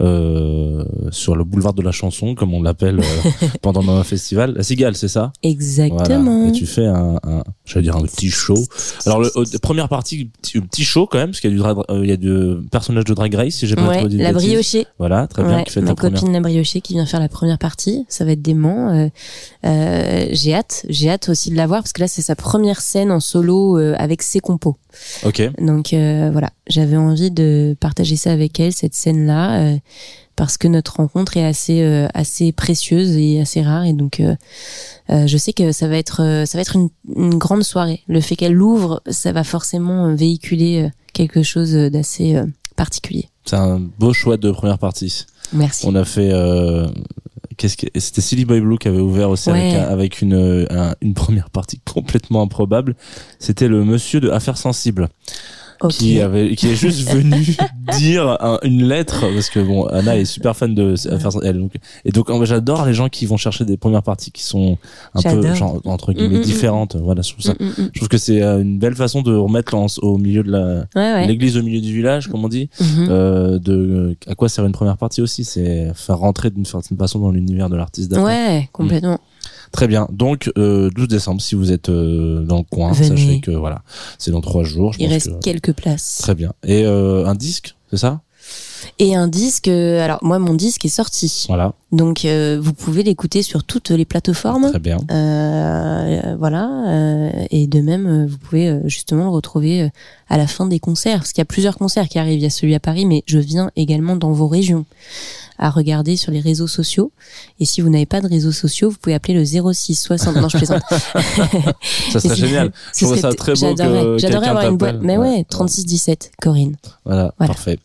euh, sur le boulevard de la chanson, comme on l'appelle euh, pendant un festival. La Cigale, c'est ça? Exactement. Voilà. Et tu fais un, un j'allais dire un petit show. Alors, le, première partie, petit, petit show quand même, parce qu'il y a du, euh, il y a du personnage de Drag Race, si j'ai pas Ouais, trop dit de la bêtises. briochée. Voilà, très bien. Ouais, qui fait ma ta première. copine la briochée qui vient faire la première partie. Ça va être dément. Euh, j'ai hâte. J'ai hâte aussi de la voir parce que là, c'est sa première scène en solo euh, avec ses compos. Ok. Donc euh, voilà, j'avais envie de partager ça avec elle, cette scène-là, parce que notre rencontre est assez euh, assez précieuse et assez rare, et donc euh, euh, je sais que ça va être euh, ça va être une, une grande soirée. Le fait qu'elle l'ouvre, ça va forcément euh, véhiculer euh, quelque chose d'assez euh, particulier. C'est un beau choix de première partie. Merci. On a fait. Euh, Qu'est-ce que c'était Silly Boy Blue qui avait ouvert aussi avec, un- avec une un- une première partie complètement improbable. C'était le monsieur de Affaires sensibles qui avait qui est juste venu dire un- une lettre parce que bon Anna est super fan de elle, donc, et donc j'adore les gens qui vont chercher des premières parties qui sont un peu genre, entre guillemets Mm, mm, mm. différentes. Voilà, je trouve ça. Mm, mm, mm. Je trouve que c'est euh, une belle façon de remettre en- au milieu de la Ouais, ouais. l'église au milieu du village, comme on dit. Mhm. Euh, de à quoi sert une première partie aussi, c'est faire rentrer d'une certaine façon dans l'univers de l'artiste. d'après. Ouais, complètement. Très bien. Donc euh, 12 décembre, si vous êtes euh, dans le coin, Venez. sachez que voilà, c'est dans trois jours. Je Il pense reste que- quelques places. Très bien. Et euh, un disque, c'est ça? Et un disque, euh, alors moi mon disque est sorti. Voilà. Donc euh, vous pouvez l'écouter sur toutes les plateformes. Très bien. Euh, voilà. euh, et de même, vous pouvez justement le retrouver à la fin des concerts. Parce qu'il y a plusieurs concerts qui arrivent. Il y a celui à Paris, mais je viens également dans vos régions à regarder sur les réseaux sociaux. Et si vous n'avez pas de réseaux sociaux, vous pouvez appeler le 06 60. Non, je plaisante. Ça serait génial. Je trouve ça serait- très beau j'adorerais- avoir une boîte. Mais ouais, Ouais. 36 17, Corinne. Voilà, Voilà. parfait.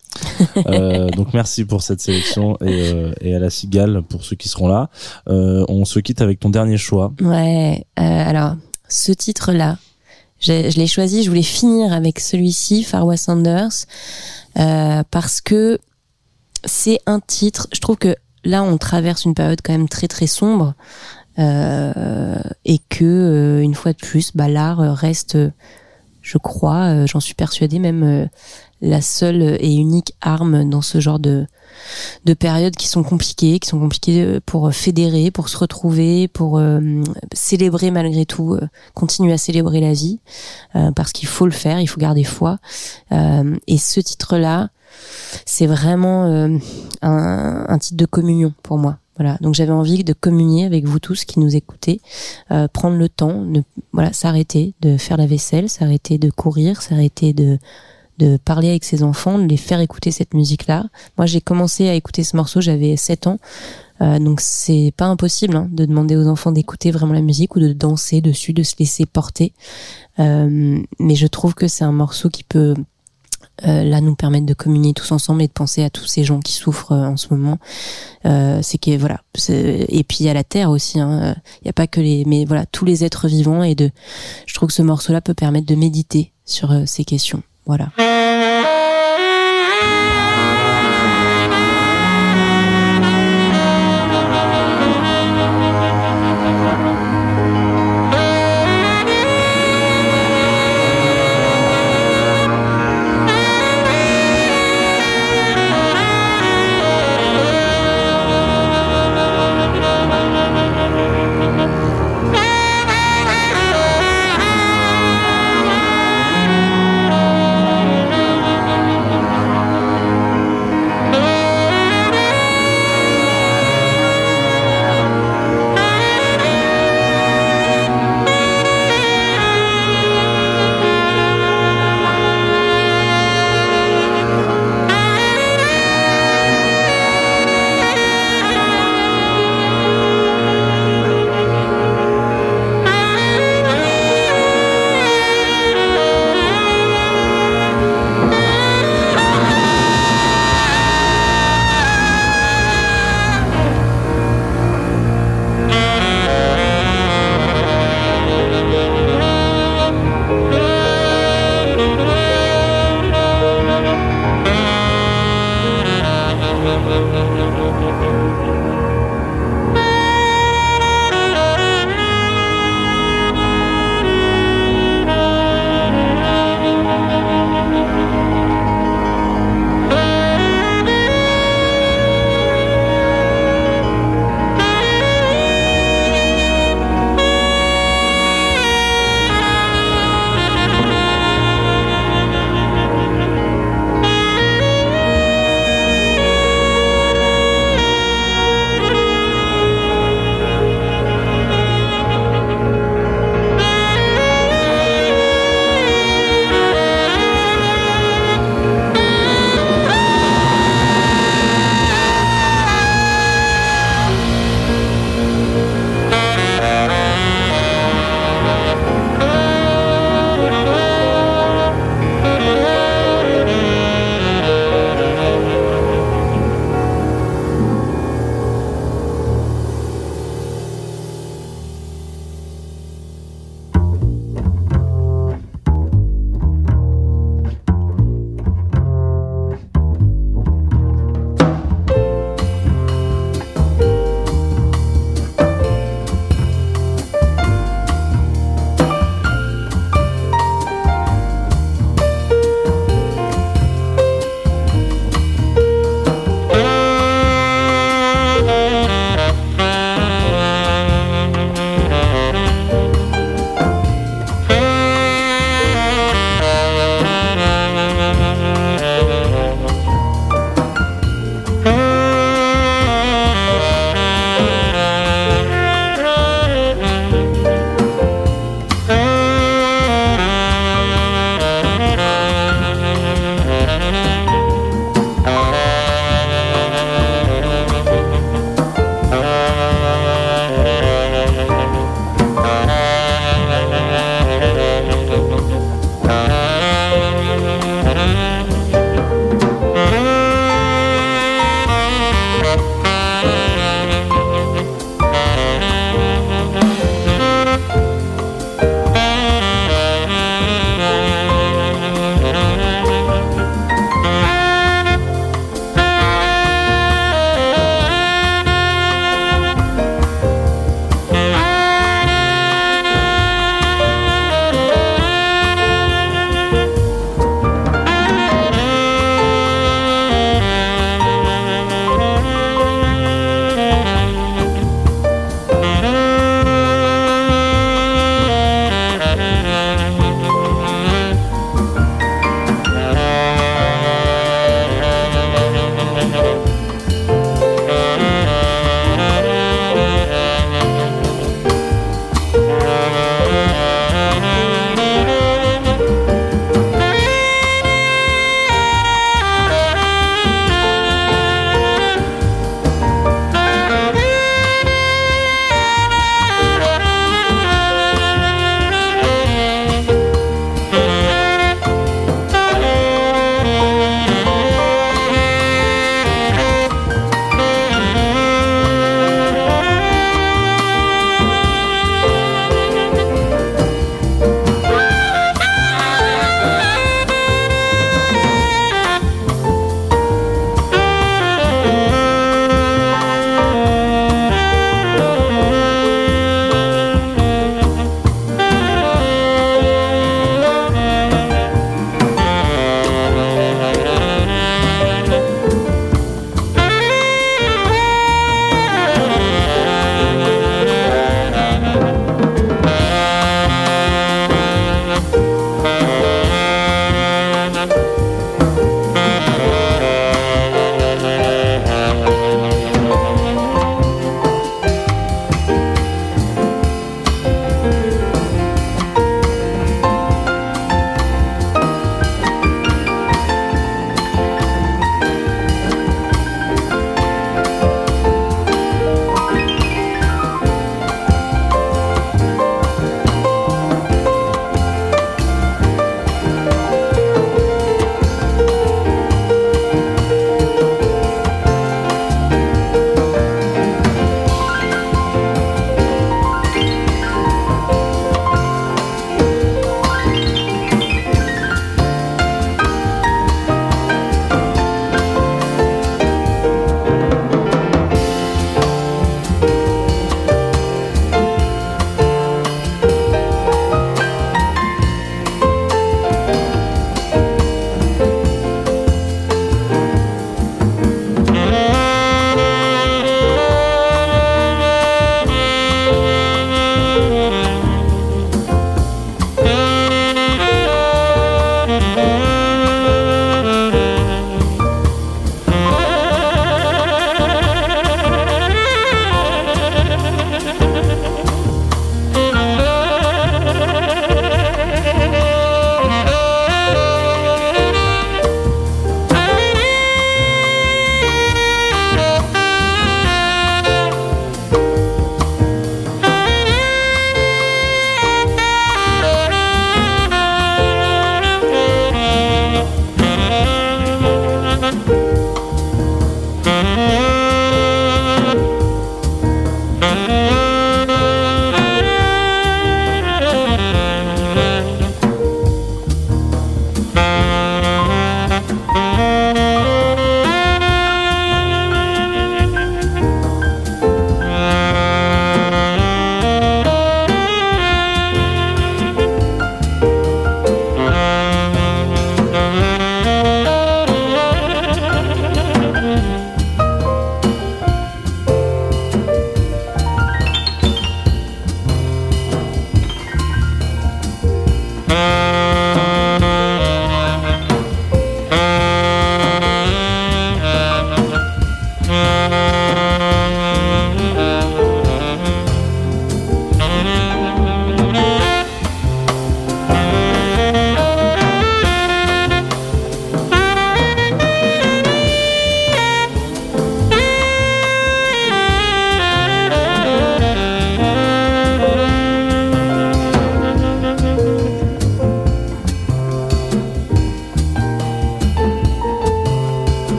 euh, donc merci pour cette sélection et, euh, et à la cigale pour ceux qui seront là. Euh, on se quitte avec ton dernier choix. Ouais. alors, ce titre-là, je, l'ai choisi. Je voulais finir avec celui-ci, Farwa Sanders, euh, parce que c'est un titre. Je trouve que là, on traverse une période quand même très très sombre. euh, et que euh, une fois de plus, bah, l'art reste, je crois, j'en suis persuadée, même la seule et unique arme dans ce genre de de périodes qui sont compliquées, qui sont compliquées euh, pour fédérer, pour se retrouver, pour euh, célébrer malgré tout, euh, continuer à célébrer la vie, euh, parce qu'il faut le faire, il faut garder foi. Euh, et ce titre-là, c'est vraiment euh, un, un titre de communion pour moi. Voilà, donc j'avais envie de communier avec vous tous qui nous écoutez, euh, prendre le temps, ne, voilà, s'arrêter de faire la vaisselle, s'arrêter de courir, s'arrêter de de parler avec ses enfants, de les faire écouter cette musique-là. Moi, j'ai commencé à écouter ce morceau, j'avais 7 ans. Euh, donc c'est pas impossible hein, de demander aux enfants d'écouter vraiment la musique ou de danser dessus, de se laisser porter. Euh, mais je trouve que c'est un morceau qui peut euh, là nous permettre de communier tous ensemble et de penser à tous ces gens qui souffrent euh, en ce moment. Euh, c'est que voilà, et puis a la terre aussi. hein. Il n'y a pas que les, mais voilà tous les êtres vivants et de. Je trouve que ce morceau-là peut permettre de méditer sur euh, ces questions. Voilà. again.